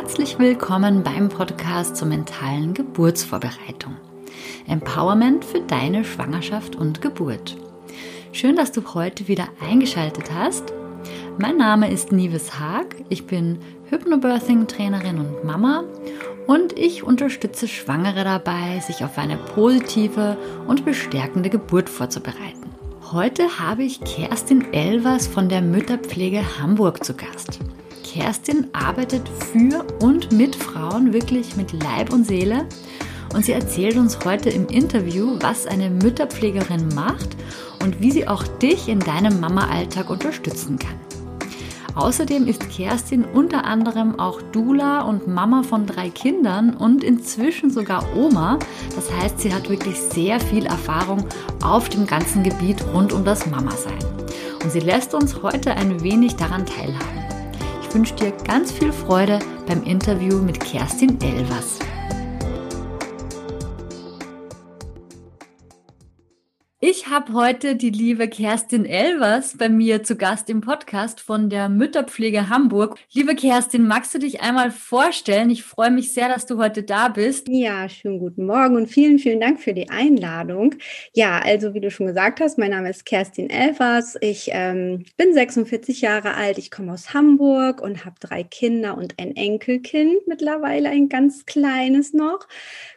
herzlich willkommen beim Podcast zur mentalen Geburtsvorbereitung. Empowerment für deine Schwangerschaft und Geburt. Schön, dass du heute wieder eingeschaltet hast. Mein Name ist Nives Haag. Ich bin Hypnobirthing-Trainerin und Mama und ich unterstütze Schwangere dabei, sich auf eine positive und bestärkende Geburt vorzubereiten. Heute habe ich Kerstin Elvers von der Mütterpflege Hamburg zu Gast. Kerstin arbeitet für und mit Frauen wirklich mit Leib und Seele und sie erzählt uns heute im Interview, was eine Mütterpflegerin macht und wie sie auch dich in deinem Mama-Alltag unterstützen kann. Außerdem ist Kerstin unter anderem auch Dula und Mama von drei Kindern und inzwischen sogar Oma. Das heißt, sie hat wirklich sehr viel Erfahrung auf dem ganzen Gebiet rund um das Mama-Sein. Und sie lässt uns heute ein wenig daran teilhaben. Ich wünsche dir ganz viel Freude beim Interview mit Kerstin Elvers. Ich habe heute die liebe Kerstin Elvers bei mir zu Gast im Podcast von der Mütterpflege Hamburg. Liebe Kerstin, magst du dich einmal vorstellen? Ich freue mich sehr, dass du heute da bist. Ja, schönen guten Morgen und vielen, vielen Dank für die Einladung. Ja, also wie du schon gesagt hast, mein Name ist Kerstin Elvers. Ich ähm, bin 46 Jahre alt. Ich komme aus Hamburg und habe drei Kinder und ein Enkelkind, mittlerweile ein ganz kleines noch.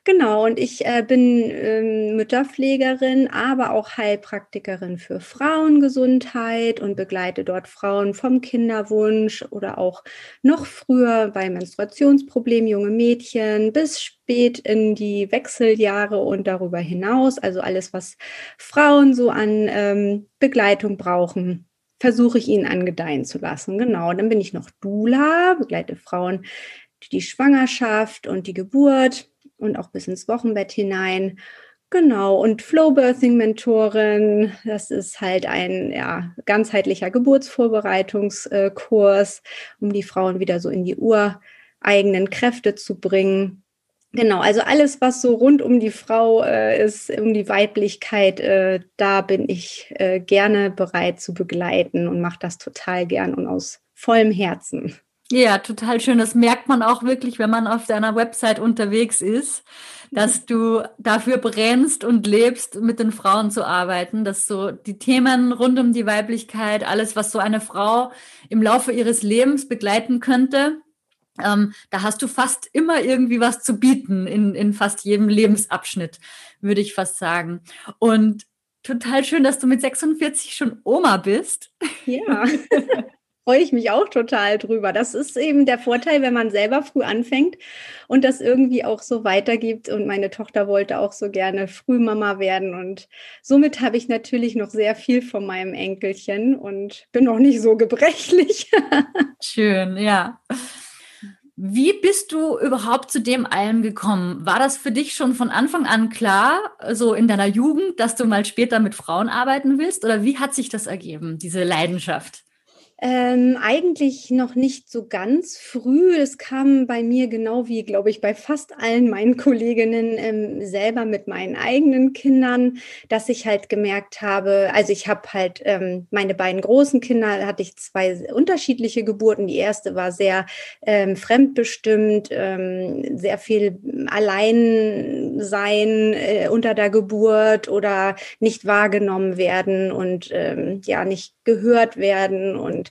Genau, und ich äh, bin ähm, Mütterpflegerin, aber auch Heilpraktikerin für Frauengesundheit und begleite dort Frauen vom Kinderwunsch oder auch noch früher bei Menstruationsproblemen, junge Mädchen bis spät in die Wechseljahre und darüber hinaus. Also alles, was Frauen so an ähm, Begleitung brauchen versuche ich ihnen angedeihen zu lassen. Genau, dann bin ich noch Dula, begleite Frauen die Schwangerschaft und die Geburt und auch bis ins Wochenbett hinein. Genau, und Flowbirthing-Mentorin, das ist halt ein ja, ganzheitlicher Geburtsvorbereitungskurs, um die Frauen wieder so in die ureigenen Kräfte zu bringen. Genau, also alles, was so rund um die Frau äh, ist, um die Weiblichkeit, äh, da bin ich äh, gerne bereit zu begleiten und mache das total gern und aus vollem Herzen. Ja, total schön. Das merkt man auch wirklich, wenn man auf deiner Website unterwegs ist, dass du dafür brennst und lebst, mit den Frauen zu arbeiten, dass so die Themen rund um die Weiblichkeit, alles, was so eine Frau im Laufe ihres Lebens begleiten könnte, ähm, da hast du fast immer irgendwie was zu bieten in, in fast jedem Lebensabschnitt, würde ich fast sagen. Und total schön, dass du mit 46 schon Oma bist. Ja. freue ich mich auch total drüber. Das ist eben der Vorteil, wenn man selber früh anfängt und das irgendwie auch so weitergibt. Und meine Tochter wollte auch so gerne Frühmama werden. Und somit habe ich natürlich noch sehr viel von meinem Enkelchen und bin noch nicht so gebrechlich. Schön, ja. Wie bist du überhaupt zu dem allem gekommen? War das für dich schon von Anfang an klar, so in deiner Jugend, dass du mal später mit Frauen arbeiten willst? Oder wie hat sich das ergeben, diese Leidenschaft? Ähm, eigentlich noch nicht so ganz früh. Es kam bei mir genau wie, glaube ich, bei fast allen meinen Kolleginnen ähm, selber mit meinen eigenen Kindern, dass ich halt gemerkt habe, also ich habe halt ähm, meine beiden großen Kinder, hatte ich zwei unterschiedliche Geburten. Die erste war sehr ähm, fremdbestimmt, ähm, sehr viel Alleinsein äh, unter der Geburt oder nicht wahrgenommen werden und ähm, ja, nicht gehört werden und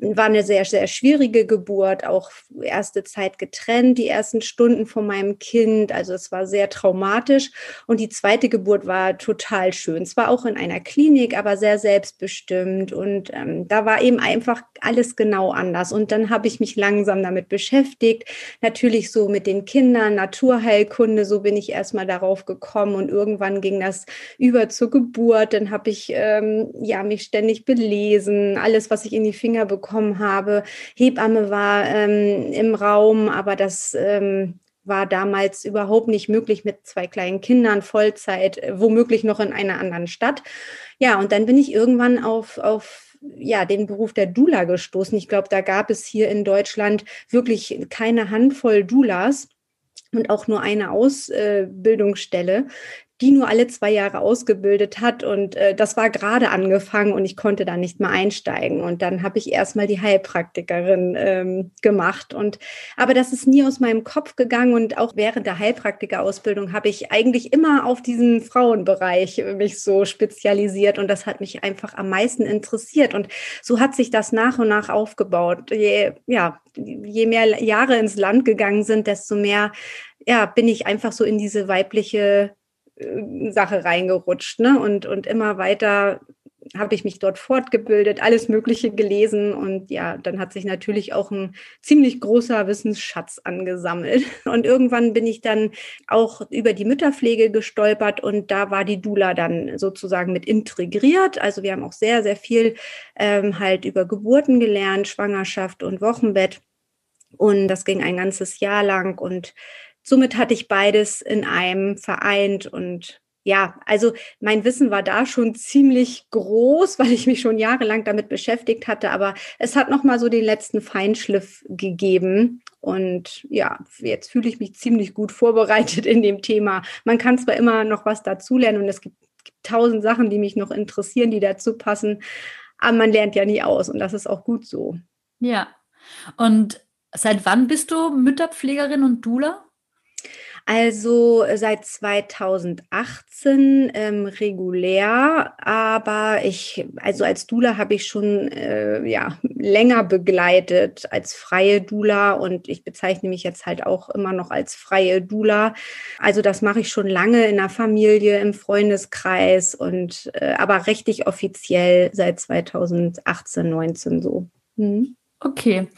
war eine sehr, sehr schwierige Geburt, auch erste Zeit getrennt, die ersten Stunden von meinem Kind. Also es war sehr traumatisch. Und die zweite Geburt war total schön. Zwar auch in einer Klinik, aber sehr selbstbestimmt. Und ähm, da war eben einfach alles genau anders. Und dann habe ich mich langsam damit beschäftigt. Natürlich so mit den Kindern, Naturheilkunde, so bin ich erstmal darauf gekommen. Und irgendwann ging das über zur Geburt. Dann habe ich ähm, ja mich ständig belesen, alles, was ich in die Finger bekommen bekommen habe. Hebamme war ähm, im Raum, aber das ähm, war damals überhaupt nicht möglich mit zwei kleinen Kindern, Vollzeit, äh, womöglich noch in einer anderen Stadt. Ja, und dann bin ich irgendwann auf, auf ja, den Beruf der Dula gestoßen. Ich glaube, da gab es hier in Deutschland wirklich keine Handvoll Dulas und auch nur eine Ausbildungsstelle, die nur alle zwei Jahre ausgebildet hat. Und äh, das war gerade angefangen und ich konnte da nicht mehr einsteigen. Und dann habe ich erstmal die Heilpraktikerin ähm, gemacht. Und aber das ist nie aus meinem Kopf gegangen. Und auch während der Heilpraktikerausbildung habe ich eigentlich immer auf diesen Frauenbereich mich so spezialisiert. Und das hat mich einfach am meisten interessiert. Und so hat sich das nach und nach aufgebaut. Je, ja, je mehr Jahre ins Land gegangen sind, desto mehr ja, bin ich einfach so in diese weibliche Sache reingerutscht. Ne? Und, und immer weiter habe ich mich dort fortgebildet, alles Mögliche gelesen und ja, dann hat sich natürlich auch ein ziemlich großer Wissensschatz angesammelt. Und irgendwann bin ich dann auch über die Mütterpflege gestolpert und da war die Dula dann sozusagen mit integriert. Also wir haben auch sehr, sehr viel ähm, halt über Geburten gelernt, Schwangerschaft und Wochenbett. Und das ging ein ganzes Jahr lang und somit hatte ich beides in einem vereint und ja, also mein Wissen war da schon ziemlich groß, weil ich mich schon jahrelang damit beschäftigt hatte, aber es hat noch mal so den letzten Feinschliff gegeben und ja, jetzt fühle ich mich ziemlich gut vorbereitet in dem Thema. Man kann zwar immer noch was dazulernen und es gibt, tausend Sachen, die mich noch interessieren, die dazu passen, aber man lernt ja nie aus und das ist auch gut so. Ja. Und seit wann bist du Mütterpflegerin und Dula? Also äh, seit 2018 ähm, regulär, aber ich, also als Dula habe ich schon äh, ja, länger begleitet als freie Dula und ich bezeichne mich jetzt halt auch immer noch als freie Dula. Also das mache ich schon lange in der Familie, im Freundeskreis und äh, aber richtig offiziell seit 2018, 19 so. Mhm. Okay.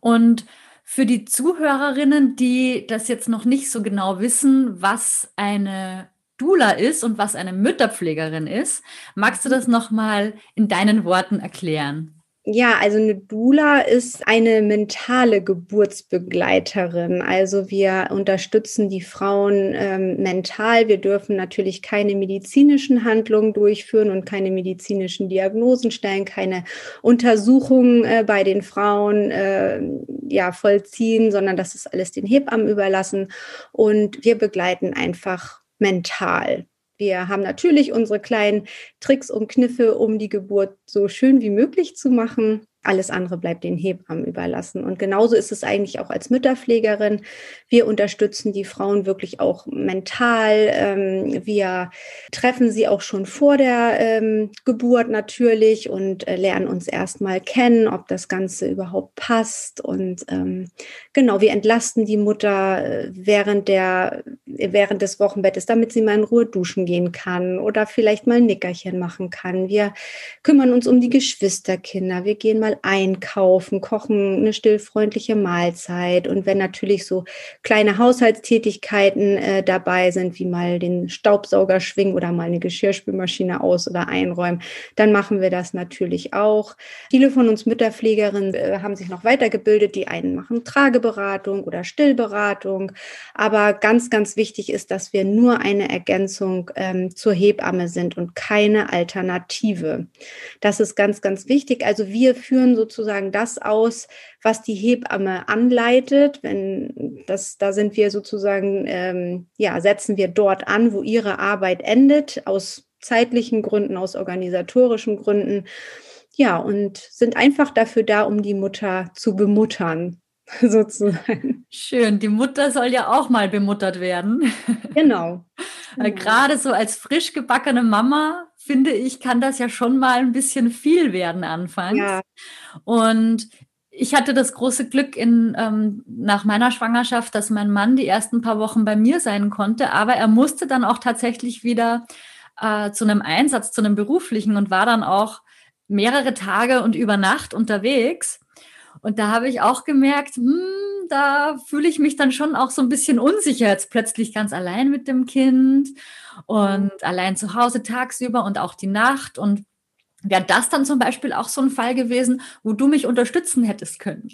Und für die Zuhörerinnen, die das jetzt noch nicht so genau wissen, was eine Dula ist und was eine Mütterpflegerin ist, magst du das noch mal in deinen Worten erklären? Ja, also eine Dula ist eine mentale Geburtsbegleiterin. Also wir unterstützen die Frauen ähm, mental. Wir dürfen natürlich keine medizinischen Handlungen durchführen und keine medizinischen Diagnosen stellen, keine Untersuchungen äh, bei den Frauen äh, ja vollziehen, sondern das ist alles den Hebammen überlassen. Und wir begleiten einfach mental. Wir haben natürlich unsere kleinen Tricks und Kniffe, um die Geburt so schön wie möglich zu machen. Alles andere bleibt den Hebammen überlassen. Und genauso ist es eigentlich auch als Mütterpflegerin. Wir unterstützen die Frauen wirklich auch mental. Ähm, wir treffen sie auch schon vor der ähm, Geburt natürlich und äh, lernen uns erstmal kennen, ob das Ganze überhaupt passt. Und ähm, genau, wir entlasten die Mutter äh, während der, während des Wochenbettes, damit sie mal in Ruhe duschen gehen kann oder vielleicht mal ein Nickerchen machen kann. Wir kümmern uns um die Geschwisterkinder. Wir gehen mal mal einkaufen, kochen, eine stillfreundliche Mahlzeit. Und wenn natürlich so kleine Haushaltstätigkeiten äh, dabei sind, wie mal den Staubsauger schwingen oder mal eine Geschirrspülmaschine aus- oder einräumen, dann machen wir das natürlich auch. Viele von uns Mütterpflegerinnen äh, haben sich noch weitergebildet. Die einen machen Trageberatung oder Stillberatung. Aber ganz, ganz wichtig ist, dass wir nur eine Ergänzung ähm, zur Hebamme sind und keine Alternative. Das ist ganz, ganz wichtig. Also wir führen führen sozusagen das aus, was die Hebamme anleitet. Wenn das, da sind wir sozusagen, ähm, ja, setzen wir dort an, wo ihre Arbeit endet, aus zeitlichen Gründen, aus organisatorischen Gründen. Ja, und sind einfach dafür da, um die Mutter zu bemuttern, sozusagen. Schön, die Mutter soll ja auch mal bemuttert werden. Genau. Genau. Gerade so als frisch gebackene Mama finde ich, kann das ja schon mal ein bisschen viel werden anfangs. Ja. Und ich hatte das große Glück in, ähm, nach meiner Schwangerschaft, dass mein Mann die ersten paar Wochen bei mir sein konnte, aber er musste dann auch tatsächlich wieder äh, zu einem Einsatz, zu einem beruflichen und war dann auch mehrere Tage und über Nacht unterwegs. Und da habe ich auch gemerkt, hm, da fühle ich mich dann schon auch so ein bisschen unsicher, jetzt plötzlich ganz allein mit dem Kind und allein zu Hause tagsüber und auch die Nacht. Und wäre das dann zum Beispiel auch so ein Fall gewesen, wo du mich unterstützen hättest können?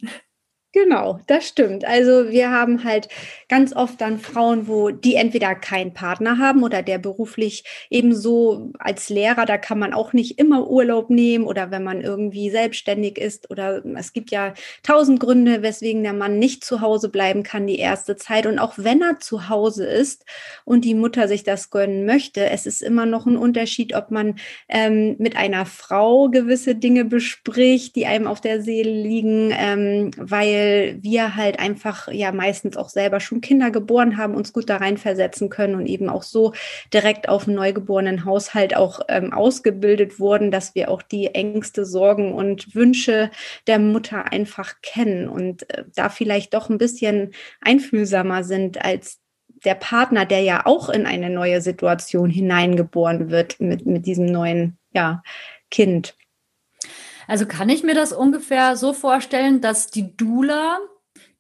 Genau, das stimmt. Also wir haben halt ganz oft dann Frauen, wo die entweder keinen Partner haben oder der beruflich ebenso als Lehrer, da kann man auch nicht immer Urlaub nehmen oder wenn man irgendwie selbstständig ist oder es gibt ja tausend Gründe, weswegen der Mann nicht zu Hause bleiben kann die erste Zeit. Und auch wenn er zu Hause ist und die Mutter sich das gönnen möchte, es ist immer noch ein Unterschied, ob man ähm, mit einer Frau gewisse Dinge bespricht, die einem auf der Seele liegen, ähm, weil weil wir halt einfach ja meistens auch selber schon Kinder geboren haben, uns gut da reinversetzen können und eben auch so direkt auf einen neugeborenen Haushalt auch ähm, ausgebildet wurden, dass wir auch die Ängste, Sorgen und Wünsche der Mutter einfach kennen und äh, da vielleicht doch ein bisschen einfühlsamer sind als der Partner, der ja auch in eine neue Situation hineingeboren wird mit, mit diesem neuen ja, Kind. Also kann ich mir das ungefähr so vorstellen, dass die Dula,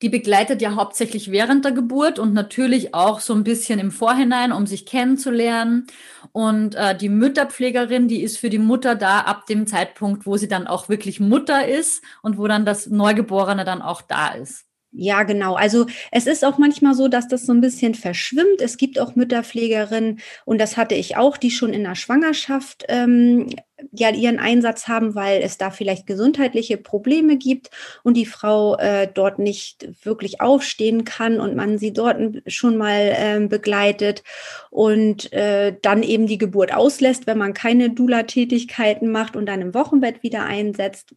die begleitet ja hauptsächlich während der Geburt und natürlich auch so ein bisschen im Vorhinein, um sich kennenzulernen. Und äh, die Mütterpflegerin, die ist für die Mutter da ab dem Zeitpunkt, wo sie dann auch wirklich Mutter ist und wo dann das Neugeborene dann auch da ist. Ja, genau. Also es ist auch manchmal so, dass das so ein bisschen verschwimmt. Es gibt auch Mütterpflegerinnen, und das hatte ich auch, die schon in der Schwangerschaft ähm, ja ihren Einsatz haben, weil es da vielleicht gesundheitliche Probleme gibt und die Frau äh, dort nicht wirklich aufstehen kann und man sie dort schon mal äh, begleitet und äh, dann eben die Geburt auslässt, wenn man keine Dula-Tätigkeiten macht und dann im Wochenbett wieder einsetzt.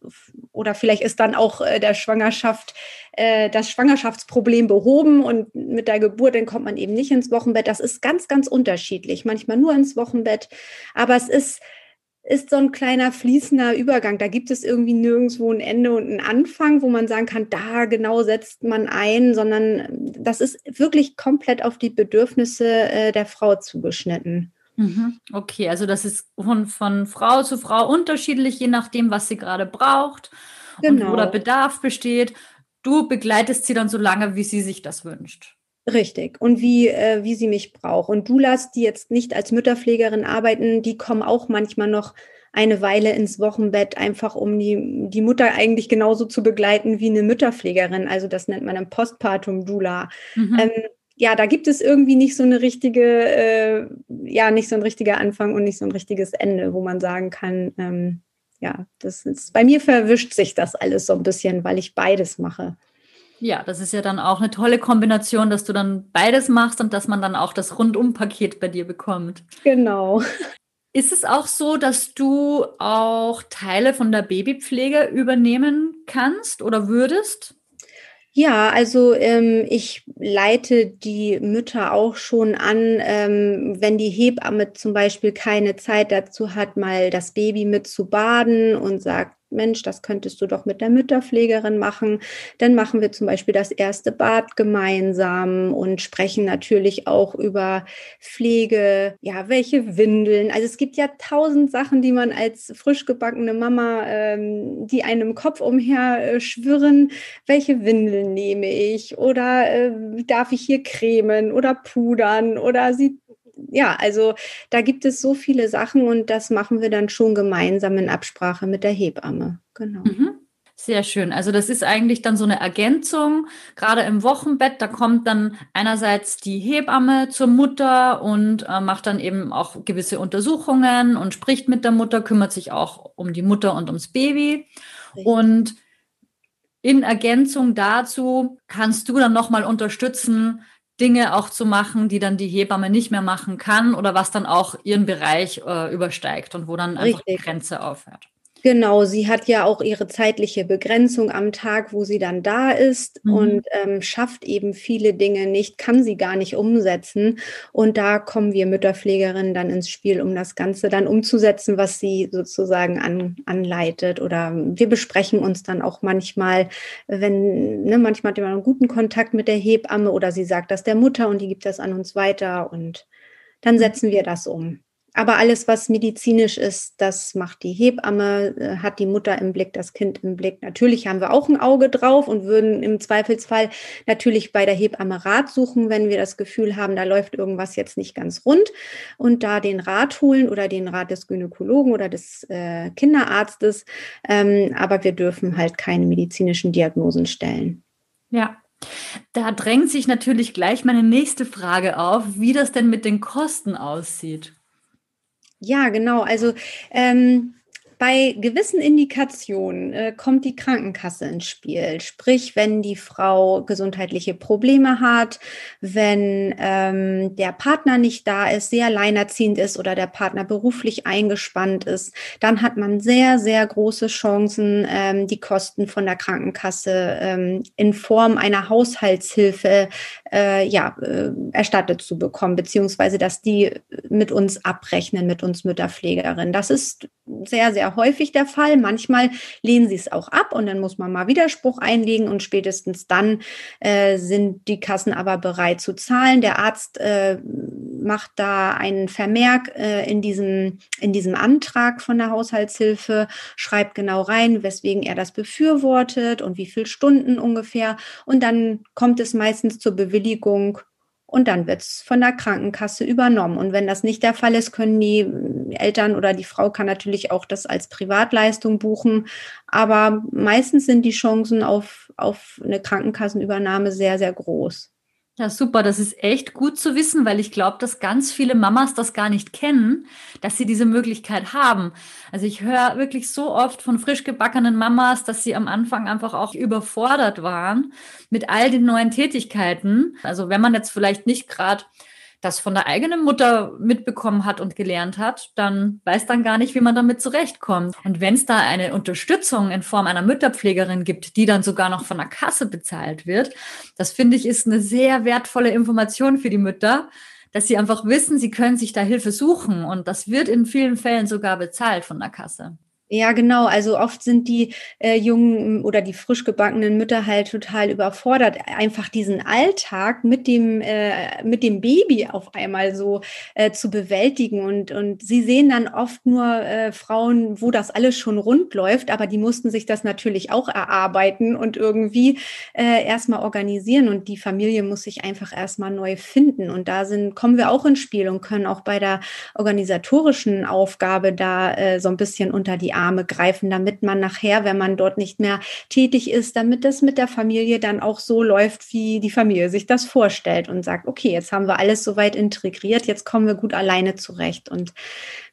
Oder vielleicht ist dann auch äh, der Schwangerschaft äh, das Schwangerschaftsproblem behoben und mit der Geburt dann kommt man eben nicht ins Wochenbett. Das ist ganz, ganz unterschiedlich. Manchmal nur ins Wochenbett, aber es ist ist so ein kleiner fließender Übergang. Da gibt es irgendwie nirgendwo ein Ende und einen Anfang, wo man sagen kann, da genau setzt man ein, sondern das ist wirklich komplett auf die Bedürfnisse äh, der Frau zugeschnitten. Mhm. Okay, also das ist von, von Frau zu Frau unterschiedlich, je nachdem, was sie gerade braucht genau. und wo der Bedarf besteht. Du begleitest sie dann so lange, wie sie sich das wünscht. Richtig. Und wie, äh, wie sie mich braucht. Und Doulas, die jetzt nicht als Mütterpflegerin arbeiten, die kommen auch manchmal noch eine Weile ins Wochenbett, einfach um die, die Mutter eigentlich genauso zu begleiten wie eine Mütterpflegerin. Also das nennt man ein Postpartum-Dula. Mhm. Ähm, ja, da gibt es irgendwie nicht so eine richtige, äh, ja, nicht so ein richtiger Anfang und nicht so ein richtiges Ende, wo man sagen kann, ähm, ja, das ist, bei mir verwischt sich das alles so ein bisschen, weil ich beides mache. Ja, das ist ja dann auch eine tolle Kombination, dass du dann beides machst und dass man dann auch das Rundumpaket bei dir bekommt. Genau. Ist es auch so, dass du auch Teile von der Babypflege übernehmen kannst oder würdest? Ja, also ähm, ich leite die Mütter auch schon an, ähm, wenn die Hebamme zum Beispiel keine Zeit dazu hat, mal das Baby mit zu baden und sagt, Mensch, das könntest du doch mit der Mütterpflegerin machen. Dann machen wir zum Beispiel das erste Bad gemeinsam und sprechen natürlich auch über Pflege, ja, welche Windeln. Also es gibt ja tausend Sachen, die man als frisch gebackene Mama, ähm, die einem Kopf umher äh, schwirren. Welche Windeln nehme ich? Oder äh, darf ich hier cremen oder pudern? Oder sieht ja, also da gibt es so viele Sachen und das machen wir dann schon gemeinsam in Absprache mit der Hebamme. Genau. Mhm. Sehr schön. Also das ist eigentlich dann so eine Ergänzung. Gerade im Wochenbett, da kommt dann einerseits die Hebamme zur Mutter und äh, macht dann eben auch gewisse Untersuchungen und spricht mit der Mutter, kümmert sich auch um die Mutter und ums Baby. Richtig. Und in Ergänzung dazu kannst du dann nochmal unterstützen, Dinge auch zu machen, die dann die Hebamme nicht mehr machen kann oder was dann auch ihren Bereich äh, übersteigt und wo dann einfach Richtig. die Grenze aufhört. Genau, sie hat ja auch ihre zeitliche Begrenzung am Tag, wo sie dann da ist mhm. und ähm, schafft eben viele Dinge nicht, kann sie gar nicht umsetzen. Und da kommen wir Mütterpflegerinnen dann ins Spiel, um das Ganze dann umzusetzen, was sie sozusagen an, anleitet. Oder wir besprechen uns dann auch manchmal, wenn, ne, manchmal hat man einen guten Kontakt mit der Hebamme oder sie sagt das der Mutter und die gibt das an uns weiter und dann mhm. setzen wir das um. Aber alles, was medizinisch ist, das macht die Hebamme, äh, hat die Mutter im Blick, das Kind im Blick. Natürlich haben wir auch ein Auge drauf und würden im Zweifelsfall natürlich bei der Hebamme Rat suchen, wenn wir das Gefühl haben, da läuft irgendwas jetzt nicht ganz rund und da den Rat holen oder den Rat des Gynäkologen oder des äh, Kinderarztes. Ähm, aber wir dürfen halt keine medizinischen Diagnosen stellen. Ja, da drängt sich natürlich gleich meine nächste Frage auf, wie das denn mit den Kosten aussieht. Ja, genau. Also ähm, bei gewissen Indikationen äh, kommt die Krankenkasse ins Spiel. Sprich, wenn die Frau gesundheitliche Probleme hat, wenn ähm, der Partner nicht da ist, sehr alleinerziehend ist oder der Partner beruflich eingespannt ist, dann hat man sehr, sehr große Chancen, ähm, die Kosten von der Krankenkasse ähm, in Form einer Haushaltshilfe äh, ja, äh, erstattet zu bekommen, beziehungsweise dass die mit uns abrechnen, mit uns Mütterpflegerinnen. Das ist sehr, sehr häufig der Fall. Manchmal lehnen sie es auch ab und dann muss man mal Widerspruch einlegen und spätestens dann äh, sind die Kassen aber bereit zu zahlen. Der Arzt äh, macht da einen Vermerk äh, in, diesem, in diesem Antrag von der Haushaltshilfe, schreibt genau rein, weswegen er das befürwortet und wie viele Stunden ungefähr. Und dann kommt es meistens zur Bewilligung und dann wird es von der Krankenkasse übernommen. Und wenn das nicht der Fall ist, können die Eltern oder die Frau kann natürlich auch das als Privatleistung buchen. Aber meistens sind die Chancen auf, auf eine Krankenkassenübernahme sehr, sehr groß. Ja, super. Das ist echt gut zu wissen, weil ich glaube, dass ganz viele Mamas das gar nicht kennen, dass sie diese Möglichkeit haben. Also ich höre wirklich so oft von frisch gebackenen Mamas, dass sie am Anfang einfach auch überfordert waren mit all den neuen Tätigkeiten. Also wenn man jetzt vielleicht nicht gerade das von der eigenen Mutter mitbekommen hat und gelernt hat, dann weiß dann gar nicht, wie man damit zurechtkommt. Und wenn es da eine Unterstützung in Form einer Mütterpflegerin gibt, die dann sogar noch von der Kasse bezahlt wird, das finde ich ist eine sehr wertvolle Information für die Mütter, dass sie einfach wissen, sie können sich da Hilfe suchen und das wird in vielen Fällen sogar bezahlt von der Kasse. Ja, genau. Also oft sind die äh, jungen oder die frisch gebackenen Mütter halt total überfordert, einfach diesen Alltag mit dem äh, mit dem Baby auf einmal so äh, zu bewältigen. Und und sie sehen dann oft nur äh, Frauen, wo das alles schon rund läuft, aber die mussten sich das natürlich auch erarbeiten und irgendwie äh, erstmal organisieren. Und die Familie muss sich einfach erstmal neu finden. Und da sind kommen wir auch ins Spiel und können auch bei der organisatorischen Aufgabe da äh, so ein bisschen unter die Arme greifen, damit man nachher, wenn man dort nicht mehr tätig ist, damit das mit der Familie dann auch so läuft, wie die Familie sich das vorstellt und sagt, okay, jetzt haben wir alles soweit integriert, jetzt kommen wir gut alleine zurecht. Und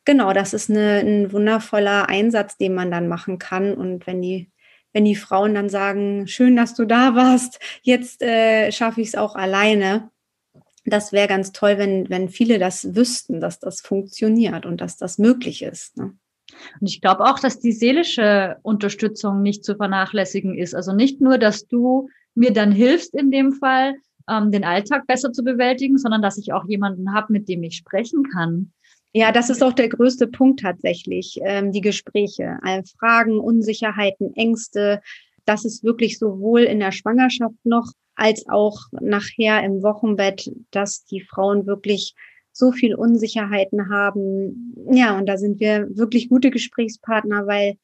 genau, das ist eine, ein wundervoller Einsatz, den man dann machen kann. Und wenn die wenn die Frauen dann sagen, schön, dass du da warst, jetzt äh, schaffe ich es auch alleine. Das wäre ganz toll, wenn, wenn viele das wüssten, dass das funktioniert und dass das möglich ist. Ne? Und ich glaube auch, dass die seelische Unterstützung nicht zu vernachlässigen ist. Also nicht nur, dass du mir dann hilfst in dem Fall, ähm, den Alltag besser zu bewältigen, sondern dass ich auch jemanden habe, mit dem ich sprechen kann. Ja, das ist auch der größte Punkt tatsächlich, ähm, die Gespräche. All Fragen, Unsicherheiten, Ängste. Das ist wirklich sowohl in der Schwangerschaft noch als auch nachher im Wochenbett, dass die Frauen wirklich so viel Unsicherheiten haben. Ja, und da sind wir wirklich gute Gesprächspartner, weil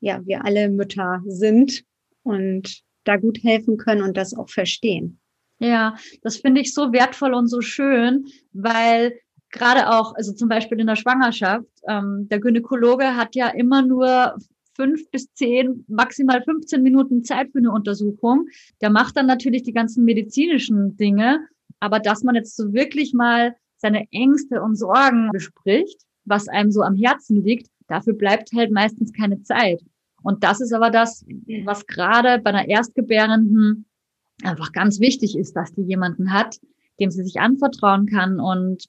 ja, wir alle Mütter sind und da gut helfen können und das auch verstehen. Ja, das finde ich so wertvoll und so schön, weil gerade auch, also zum Beispiel in der Schwangerschaft, ähm, der Gynäkologe hat ja immer nur fünf bis zehn, maximal 15 Minuten Zeit für eine Untersuchung. Der macht dann natürlich die ganzen medizinischen Dinge, aber dass man jetzt so wirklich mal seine Ängste und Sorgen bespricht, was einem so am Herzen liegt, dafür bleibt halt meistens keine Zeit. Und das ist aber das, was gerade bei einer Erstgebärenden einfach ganz wichtig ist, dass die jemanden hat, dem sie sich anvertrauen kann und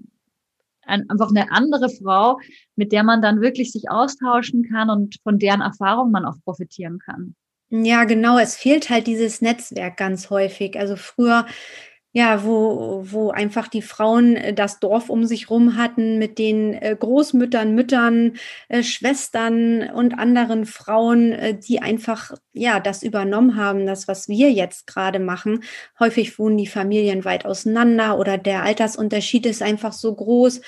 ein, einfach eine andere Frau, mit der man dann wirklich sich austauschen kann und von deren Erfahrung man auch profitieren kann. Ja, genau. Es fehlt halt dieses Netzwerk ganz häufig. Also früher ja, wo, wo einfach die Frauen äh, das Dorf um sich rum hatten mit den äh, Großmüttern, Müttern, äh, Schwestern und anderen Frauen, die einfach ja das übernommen haben, das, was wir jetzt gerade machen. Häufig wohnen die Familien weit auseinander oder der Altersunterschied ist einfach so groß,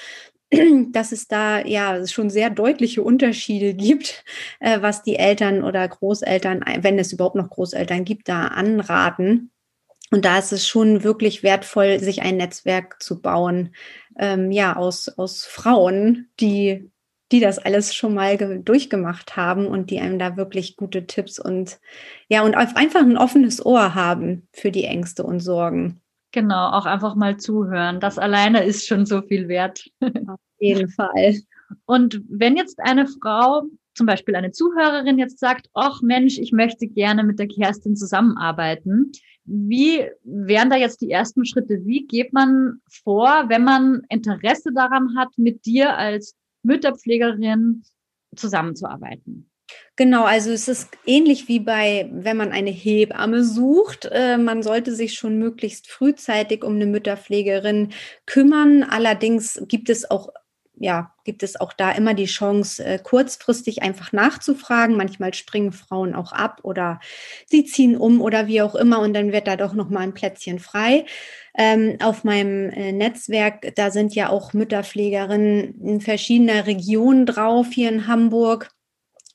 dass es da ja schon sehr deutliche Unterschiede gibt, was die Eltern oder Großeltern, wenn es überhaupt noch Großeltern gibt, da anraten. Und da ist es schon wirklich wertvoll, sich ein Netzwerk zu bauen, ähm, ja, aus, aus Frauen, die die das alles schon mal durchgemacht haben und die einem da wirklich gute Tipps und ja, und einfach ein offenes Ohr haben für die Ängste und Sorgen. Genau, auch einfach mal zuhören. Das alleine ist schon so viel wert. Auf jeden Fall. Und wenn jetzt eine Frau, zum Beispiel eine Zuhörerin jetzt sagt, ach Mensch, ich möchte gerne mit der Kerstin zusammenarbeiten, wie wären da jetzt die ersten Schritte? Wie geht man vor, wenn man Interesse daran hat, mit dir als Mütterpflegerin zusammenzuarbeiten? Genau, also es ist ähnlich wie bei, wenn man eine Hebamme sucht. Äh, man sollte sich schon möglichst frühzeitig um eine Mütterpflegerin kümmern. Allerdings gibt es auch ja, gibt es auch da immer die Chance, äh, kurzfristig einfach nachzufragen. Manchmal springen Frauen auch ab oder sie ziehen um oder wie auch immer und dann wird da doch noch mal ein Plätzchen frei. Ähm, auf meinem äh, Netzwerk, da sind ja auch Mütterpflegerinnen in verschiedener Regionen drauf hier in Hamburg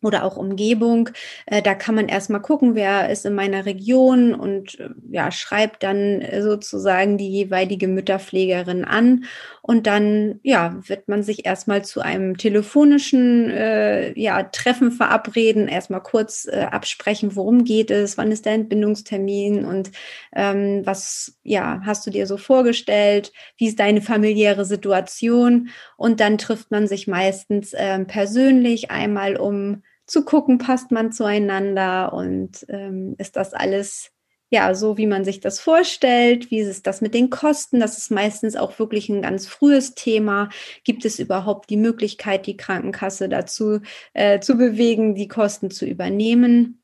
oder auch Umgebung. Äh, da kann man erstmal gucken, wer ist in meiner Region und äh, ja, schreibt dann äh, sozusagen die jeweilige Mütterpflegerin an. Und dann ja, wird man sich erstmal zu einem telefonischen äh, ja, Treffen verabreden, erstmal kurz äh, absprechen, worum geht es, wann ist der Entbindungstermin und ähm, was ja, hast du dir so vorgestellt, wie ist deine familiäre Situation? Und dann trifft man sich meistens äh, persönlich einmal um zu gucken, passt man zueinander und ähm, ist das alles ja so, wie man sich das vorstellt? Wie ist das mit den Kosten? Das ist meistens auch wirklich ein ganz frühes Thema. Gibt es überhaupt die Möglichkeit, die Krankenkasse dazu äh, zu bewegen, die Kosten zu übernehmen?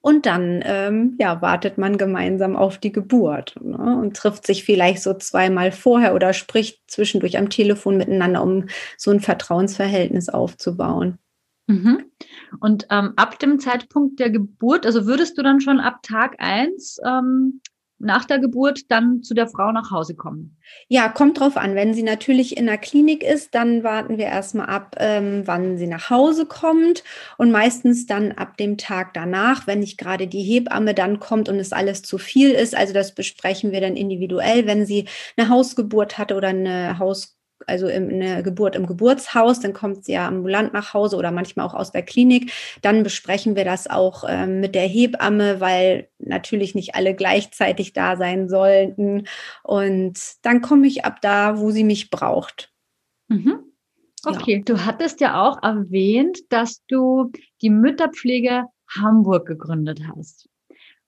Und dann ähm, ja, wartet man gemeinsam auf die Geburt ne? und trifft sich vielleicht so zweimal vorher oder spricht zwischendurch am Telefon miteinander, um so ein Vertrauensverhältnis aufzubauen. Mhm. Und ähm, ab dem Zeitpunkt der Geburt, also würdest du dann schon ab Tag eins ähm, nach der Geburt dann zu der Frau nach Hause kommen? Ja, kommt drauf an. Wenn sie natürlich in der Klinik ist, dann warten wir erstmal ab, ähm, wann sie nach Hause kommt. Und meistens dann ab dem Tag danach, wenn nicht gerade die Hebamme dann kommt und es alles zu viel ist. Also das besprechen wir dann individuell, wenn sie eine Hausgeburt hatte oder eine Haus also eine Geburt im Geburtshaus, dann kommt sie ja ambulant nach Hause oder manchmal auch aus der Klinik. Dann besprechen wir das auch ähm, mit der Hebamme, weil natürlich nicht alle gleichzeitig da sein sollten. Und dann komme ich ab da, wo sie mich braucht. Mhm. Okay, ja. du hattest ja auch erwähnt, dass du die Mütterpflege Hamburg gegründet hast.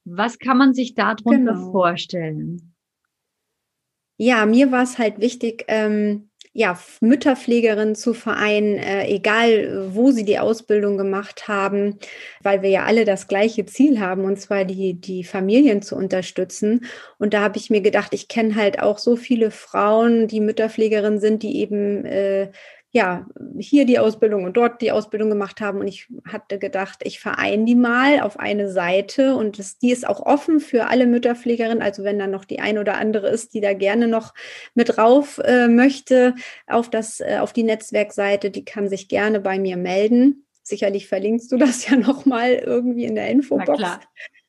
Was kann man sich darunter genau. vorstellen? Ja, mir war es halt wichtig, ähm, ja, Mütterpflegerinnen zu vereinen, äh, egal wo sie die Ausbildung gemacht haben, weil wir ja alle das gleiche Ziel haben, und zwar die, die Familien zu unterstützen. Und da habe ich mir gedacht, ich kenne halt auch so viele Frauen, die Mütterpflegerinnen sind, die eben äh, ja, hier die Ausbildung und dort die Ausbildung gemacht haben. Und ich hatte gedacht, ich vereine die mal auf eine Seite und das, die ist auch offen für alle Mütterpflegerinnen. Also wenn da noch die ein oder andere ist, die da gerne noch mit rauf äh, möchte auf das, äh, auf die Netzwerkseite, die kann sich gerne bei mir melden. Sicherlich verlinkst du das ja nochmal irgendwie in der Infobox. Na klar.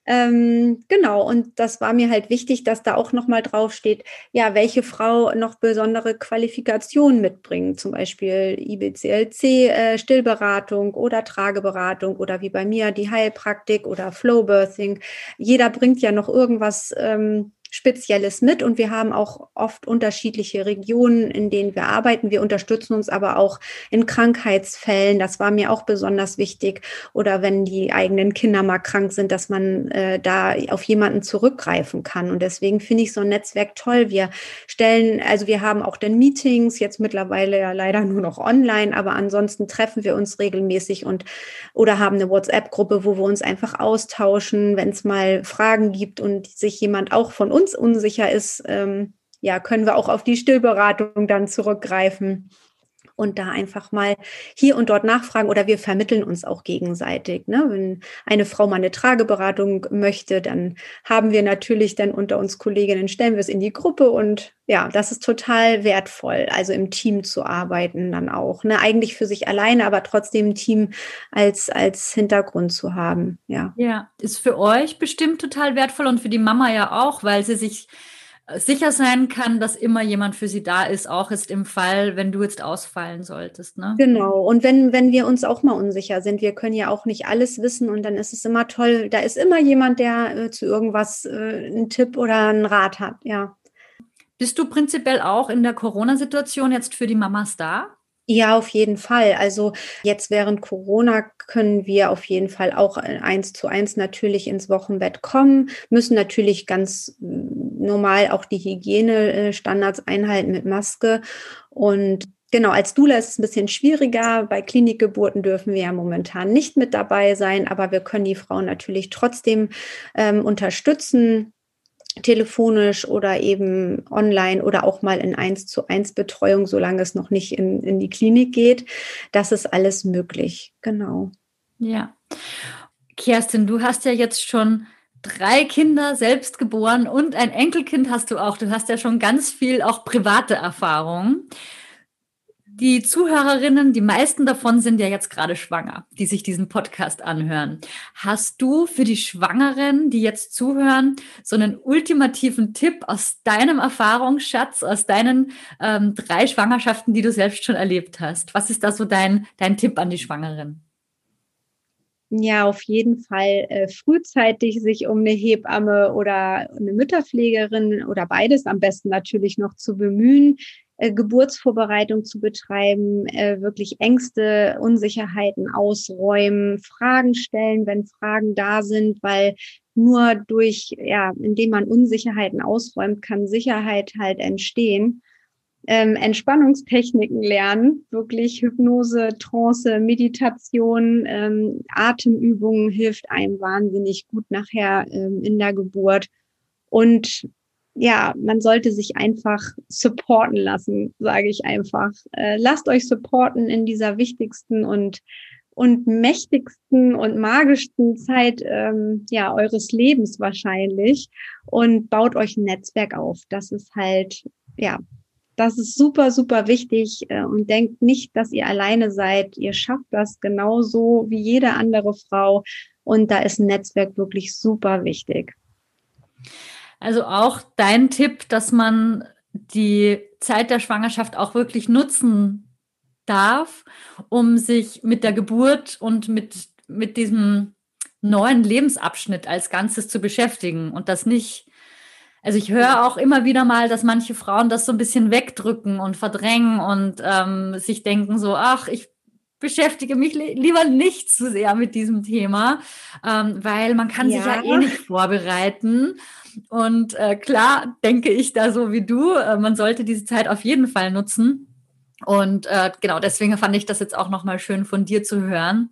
Ähm, genau, und das war mir halt wichtig, dass da auch nochmal draufsteht, ja, welche Frau noch besondere Qualifikationen mitbringt, zum Beispiel IBCLC, äh, Stillberatung oder Trageberatung oder wie bei mir die Heilpraktik oder Flowbirthing. Jeder bringt ja noch irgendwas ähm, Spezielles mit und wir haben auch oft unterschiedliche Regionen, in denen wir arbeiten. Wir unterstützen uns aber auch in Krankheitsfällen. Das war mir auch besonders wichtig. Oder wenn die eigenen Kinder mal krank sind, dass man äh, da auf jemanden zurückgreifen kann. Und deswegen finde ich so ein Netzwerk toll. Wir stellen, also wir haben auch dann Meetings, jetzt mittlerweile ja leider nur noch online, aber ansonsten treffen wir uns regelmäßig und oder haben eine WhatsApp-Gruppe, wo wir uns einfach austauschen, wenn es mal Fragen gibt und sich jemand auch von uns uns unsicher ist, ähm, ja, können wir auch auf die Stillberatung dann zurückgreifen und da einfach mal hier und dort nachfragen oder wir vermitteln uns auch gegenseitig. Ne? Wenn eine Frau mal eine Trageberatung möchte, dann haben wir natürlich dann unter uns Kolleginnen, stellen wir es in die Gruppe und ja, das ist total wertvoll, also im Team zu arbeiten dann auch. Ne? Eigentlich für sich alleine, aber trotzdem Team als, als Hintergrund zu haben. Ja. Ja, ist für euch bestimmt total wertvoll und für die Mama ja auch, weil sie sich sicher sein kann, dass immer jemand für sie da ist, auch jetzt im Fall, wenn du jetzt ausfallen solltest. Ne? Genau. Und wenn, wenn wir uns auch mal unsicher sind, wir können ja auch nicht alles wissen und dann ist es immer toll, da ist immer jemand, der äh, zu irgendwas äh, einen Tipp oder einen Rat hat, ja. Bist du prinzipiell auch in der Corona-Situation jetzt für die Mamas da? Ja, auf jeden Fall. Also jetzt während Corona können wir auf jeden Fall auch eins zu eins natürlich ins Wochenbett kommen, müssen natürlich ganz mm, normal auch die Hygienestandards einhalten mit Maske. Und genau, als Dula ist es ein bisschen schwieriger. Bei Klinikgeburten dürfen wir ja momentan nicht mit dabei sein, aber wir können die Frauen natürlich trotzdem ähm, unterstützen telefonisch oder eben online oder auch mal in eins zu eins Betreuung, solange es noch nicht in, in die Klinik geht. Das ist alles möglich. Genau. Ja. Kerstin, du hast ja jetzt schon drei Kinder selbst geboren und ein Enkelkind hast du auch. Du hast ja schon ganz viel auch private Erfahrung die Zuhörerinnen, die meisten davon sind ja jetzt gerade schwanger, die sich diesen Podcast anhören. Hast du für die Schwangeren, die jetzt zuhören, so einen ultimativen Tipp aus deinem Erfahrungsschatz, aus deinen ähm, drei Schwangerschaften, die du selbst schon erlebt hast? Was ist da so dein, dein Tipp an die Schwangeren? Ja, auf jeden Fall äh, frühzeitig sich um eine Hebamme oder eine Mütterpflegerin oder beides am besten natürlich noch zu bemühen äh, Geburtsvorbereitung zu betreiben, äh, wirklich Ängste, Unsicherheiten ausräumen, Fragen stellen, wenn Fragen da sind, weil nur durch, ja, indem man Unsicherheiten ausräumt, kann Sicherheit halt entstehen. Ähm, Entspannungstechniken lernen, wirklich Hypnose, Trance, Meditation, ähm, Atemübungen hilft einem wahnsinnig gut nachher ähm, in der Geburt. Und ja, man sollte sich einfach supporten lassen, sage ich einfach. Äh, lasst euch supporten in dieser wichtigsten und und mächtigsten und magischsten Zeit ähm, ja eures Lebens wahrscheinlich und baut euch ein Netzwerk auf. Das ist halt ja, das ist super super wichtig äh, und denkt nicht, dass ihr alleine seid. Ihr schafft das genauso wie jede andere Frau und da ist ein Netzwerk wirklich super wichtig. Also auch dein Tipp, dass man die Zeit der Schwangerschaft auch wirklich nutzen darf, um sich mit der Geburt und mit, mit diesem neuen Lebensabschnitt als Ganzes zu beschäftigen und das nicht also ich höre auch immer wieder mal, dass manche Frauen das so ein bisschen wegdrücken und verdrängen und ähm, sich denken so, ach, ich beschäftige mich li lieber nicht zu sehr mit diesem Thema, ähm, weil man kann ja. sich ja eh nicht vorbereiten. Und äh, klar denke ich da so wie du, äh, man sollte diese Zeit auf jeden Fall nutzen. Und äh, genau deswegen fand ich das jetzt auch nochmal schön von dir zu hören.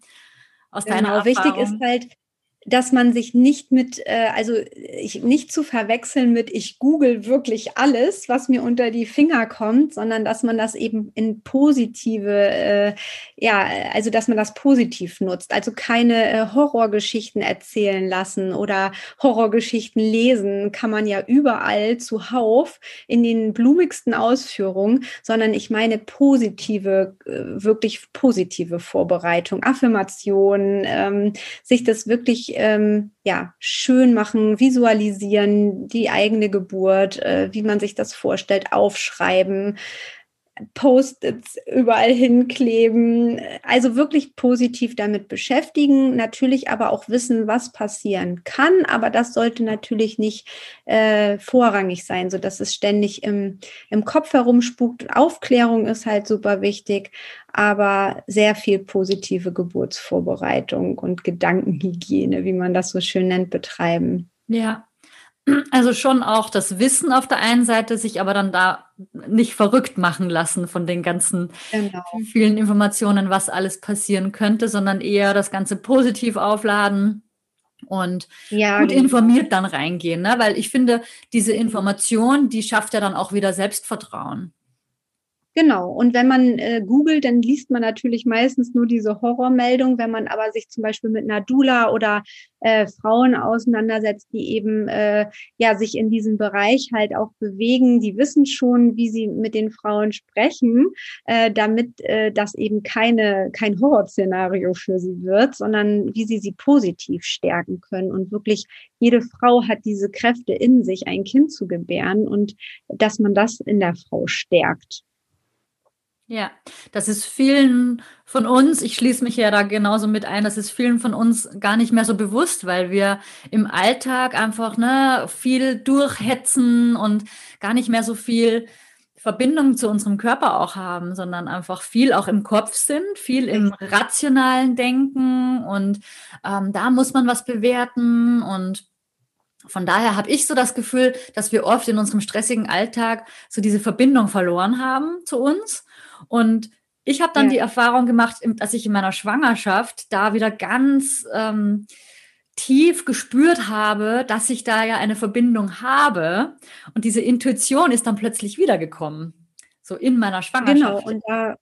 Aus genau, deiner Erfahrung. Wichtig ist halt, dass man sich nicht mit, äh, also ich, nicht zu verwechseln mit, ich google wirklich alles, was mir unter die Finger kommt, sondern dass man das eben in positive, äh, ja, also dass man das positiv nutzt. Also keine äh, Horrorgeschichten erzählen lassen oder Horrorgeschichten lesen, kann man ja überall zuhauf in den blumigsten Ausführungen, sondern ich meine positive, äh, wirklich positive Vorbereitung, Affirmationen, ähm, sich das wirklich ähm, ja, schön machen, visualisieren, die eigene Geburt, äh, wie man sich das vorstellt, aufschreiben, Post-its überall hinkleben. Also wirklich positiv damit beschäftigen, natürlich aber auch wissen, was passieren kann. Aber das sollte natürlich nicht äh, vorrangig sein, so dass es ständig im, im Kopf herumspukt. Aufklärung ist halt super wichtig, aber sehr viel positive Geburtsvorbereitung und Gedankenhygiene, wie man das so schön nennt, betreiben. Ja, also schon auch das Wissen auf der einen Seite, sich aber dann da nicht verrückt machen lassen von den ganzen genau. vielen Informationen, was alles passieren könnte, sondern eher das Ganze positiv aufladen und ja, gut genau. informiert dann reingehen, ne? weil ich finde, diese Information, die schafft ja dann auch wieder Selbstvertrauen. Genau. Und wenn man äh, googelt, dann liest man natürlich meistens nur diese Horrormeldung. Wenn man aber sich zum Beispiel mit einer Dula oder äh, Frauen auseinandersetzt, die eben äh, ja sich in diesem Bereich halt auch bewegen, die wissen schon, wie sie mit den Frauen sprechen, äh, damit äh, das eben keine kein Horrorszenario für sie wird, sondern wie sie sie positiv stärken können und wirklich jede Frau hat diese Kräfte in sich, ein Kind zu gebären und dass man das in der Frau stärkt. Ja, das ist vielen von uns, ich schließe mich ja da genauso mit ein, das ist vielen von uns gar nicht mehr so bewusst, weil wir im Alltag einfach ne, viel durchhetzen und gar nicht mehr so viel Verbindung zu unserem Körper auch haben, sondern einfach viel auch im Kopf sind, viel im rationalen Denken und ähm, da muss man was bewerten und von daher habe ich so das Gefühl, dass wir oft in unserem stressigen Alltag so diese Verbindung verloren haben zu uns und ich habe dann ja. die Erfahrung gemacht, dass ich in meiner Schwangerschaft da wieder ganz ähm, tief gespürt habe, dass ich da ja eine Verbindung habe. Und diese Intuition ist dann plötzlich wiedergekommen. So in meiner Schwangerschaft. Genau, und da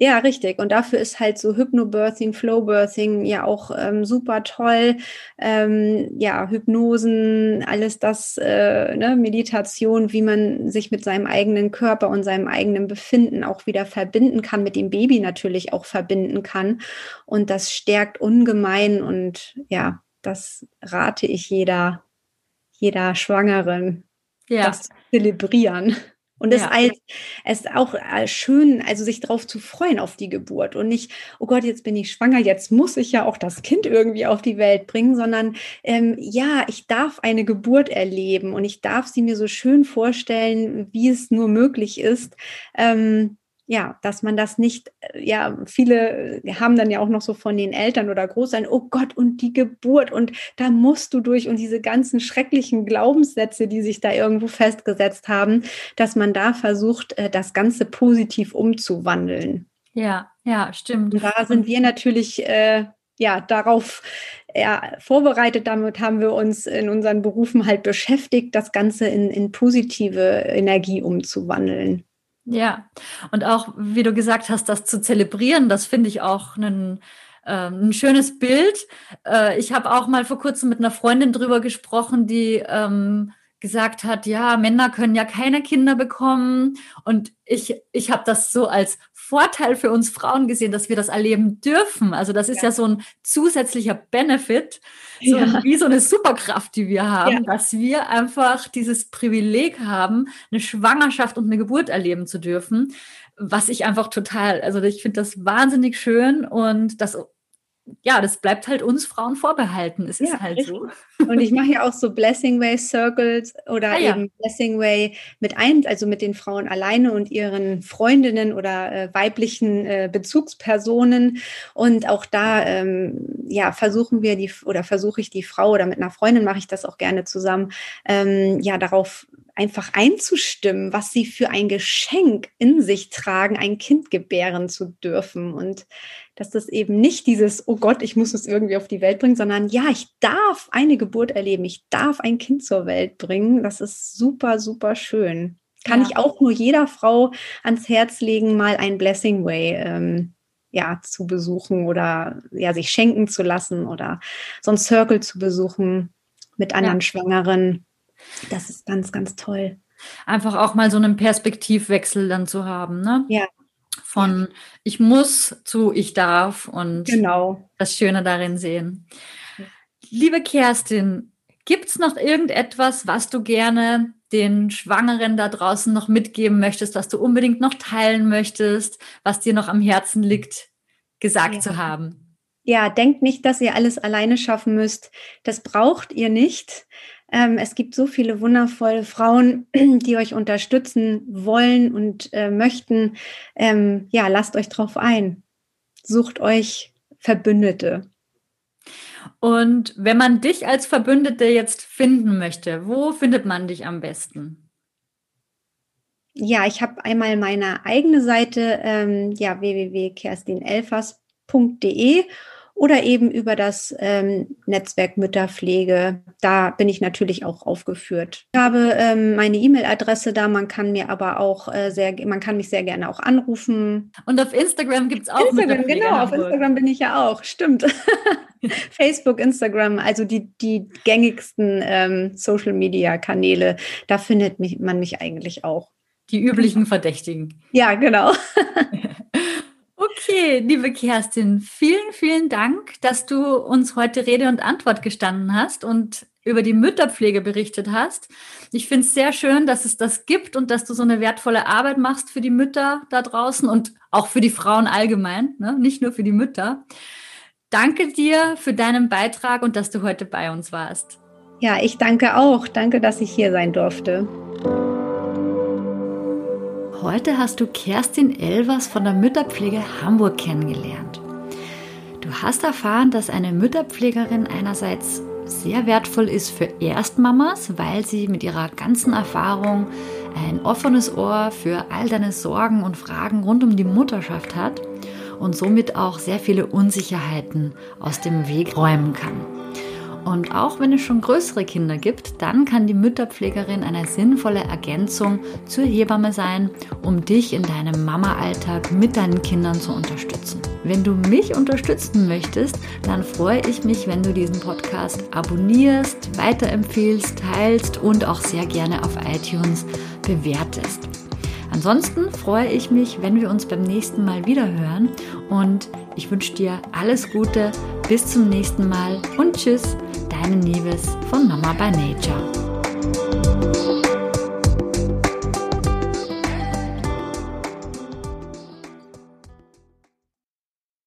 ja, richtig. Und dafür ist halt so Hypnobirthing, Flowbirthing ja auch ähm, super toll. Ähm, ja, Hypnosen, alles das, äh, ne, Meditation, wie man sich mit seinem eigenen Körper und seinem eigenen Befinden auch wieder verbinden kann, mit dem Baby natürlich auch verbinden kann. Und das stärkt ungemein und ja, das rate ich jeder, jeder Schwangeren, ja. das zu zelebrieren. Und es, ja. als, auch äh, schön, also sich darauf zu freuen auf die Geburt und nicht, oh Gott, jetzt bin ich schwanger, jetzt muss ich ja auch das Kind irgendwie auf die Welt bringen, sondern ähm, ja, ich darf eine Geburt erleben und ich darf sie mir so schön vorstellen, wie es nur möglich ist. Ähm, ja, dass man das nicht, äh, ja, viele haben dann ja auch noch so von den Eltern oder Großeltern, oh Gott, und die Geburt und da musst du durch und diese ganzen schrecklichen Glaubenssätze, die sich da irgendwo festgesetzt haben, dass man da versucht, äh, das Ganze positiv umzuwandeln. Ja, ja, stimmt. Und da sind wir natürlich, äh, ja, darauf ja, vorbereitet. Damit haben wir uns in unseren Berufen halt beschäftigt, das Ganze in, in positive Energie umzuwandeln. Ja, und auch, wie du gesagt hast, das zu zelebrieren, das finde ich auch einen, äh, ein schönes Bild. Äh, ich habe auch mal vor kurzem mit einer Freundin drüber gesprochen, die ähm, gesagt hat, ja, Männer können ja keine Kinder bekommen. Und ich, ich habe das so als Vorteil für uns Frauen gesehen, dass wir das erleben dürfen. Also das ist ja, ja so ein zusätzlicher Benefit, so ja. wie so eine Superkraft, die wir haben, ja. dass wir einfach dieses Privileg haben, eine Schwangerschaft und eine Geburt erleben zu dürfen, was ich einfach total, also ich finde das wahnsinnig schön und das ja, das bleibt halt uns Frauen vorbehalten. Es ist ja, halt richtig. so. Und ich mache ja auch so Blessing Way Circles oder ah, eben ja. Blessing Way mit ein, also mit den Frauen alleine und ihren Freundinnen oder äh, weiblichen äh, Bezugspersonen. Und auch da, ähm, ja, versuchen wir die oder versuche ich die Frau oder mit einer Freundin mache ich das auch gerne zusammen, ähm, ja, darauf einfach einzustimmen, was sie für ein Geschenk in sich tragen, ein Kind gebären zu dürfen. Und dass das eben nicht dieses, oh Gott, ich muss es irgendwie auf die Welt bringen, sondern ja, ich darf eine Geburt erleben, ich darf ein Kind zur Welt bringen. Das ist super, super schön. Kann ja. ich auch nur jeder Frau ans Herz legen, mal ein Blessing Way ähm, ja, zu besuchen oder ja, sich schenken zu lassen oder so ein Circle zu besuchen mit anderen ja. Schwangeren das ist ganz, ganz toll. Einfach auch mal so einen Perspektivwechsel dann zu haben, ne? Ja. Von ja. ich muss zu ich darf und genau. das Schöne darin sehen. Liebe Kerstin, gibt es noch irgendetwas, was du gerne den Schwangeren da draußen noch mitgeben möchtest, was du unbedingt noch teilen möchtest, was dir noch am Herzen liegt, gesagt ja. zu haben? Ja, denkt nicht, dass ihr alles alleine schaffen müsst. Das braucht ihr nicht. Ähm, es gibt so viele wundervolle Frauen, die euch unterstützen wollen und äh, möchten. Ähm, ja, lasst euch drauf ein. Sucht euch Verbündete. Und wenn man dich als Verbündete jetzt finden möchte, wo findet man dich am besten? Ja, ich habe einmal meine eigene Seite, ähm, ja, www.kerstinelfers.de oder eben über das ähm, Netzwerk Mütterpflege. Da bin ich natürlich auch aufgeführt. Ich habe ähm, meine E-Mail-Adresse da, man kann mir aber auch äh, sehr, man kann mich sehr gerne auch anrufen. Und auf Instagram gibt es auch Instagram, genau, auf Instagram bin ich ja auch, stimmt. Facebook, Instagram, also die, die gängigsten ähm, Social-Media-Kanäle, da findet mich, man mich eigentlich auch. Die üblichen Verdächtigen. Ja, genau. Okay, liebe Kerstin, vielen, vielen Dank, dass du uns heute Rede und Antwort gestanden hast und über die Mütterpflege berichtet hast. Ich finde es sehr schön, dass es das gibt und dass du so eine wertvolle Arbeit machst für die Mütter da draußen und auch für die Frauen allgemein, ne? nicht nur für die Mütter. Danke dir für deinen Beitrag und dass du heute bei uns warst. Ja, ich danke auch. Danke, dass ich hier sein durfte. Heute hast du Kerstin Elvers von der Mütterpflege Hamburg kennengelernt. Du hast erfahren, dass eine Mütterpflegerin einerseits sehr wertvoll ist für Erstmamas, weil sie mit ihrer ganzen Erfahrung ein offenes Ohr für all deine Sorgen und Fragen rund um die Mutterschaft hat und somit auch sehr viele Unsicherheiten aus dem Weg räumen kann. Und auch wenn es schon größere Kinder gibt, dann kann die Mütterpflegerin eine sinnvolle Ergänzung zur Hebamme sein, um dich in deinem Mama-Alltag mit deinen Kindern zu unterstützen. Wenn du mich unterstützen möchtest, dann freue ich mich, wenn du diesen Podcast abonnierst, weiterempfiehlst, teilst und auch sehr gerne auf iTunes bewertest. Ansonsten freue ich mich, wenn wir uns beim nächsten Mal wieder hören und ich wünsche dir alles Gute, bis zum nächsten Mal und tschüss, deine Nieves von Mama by Nature.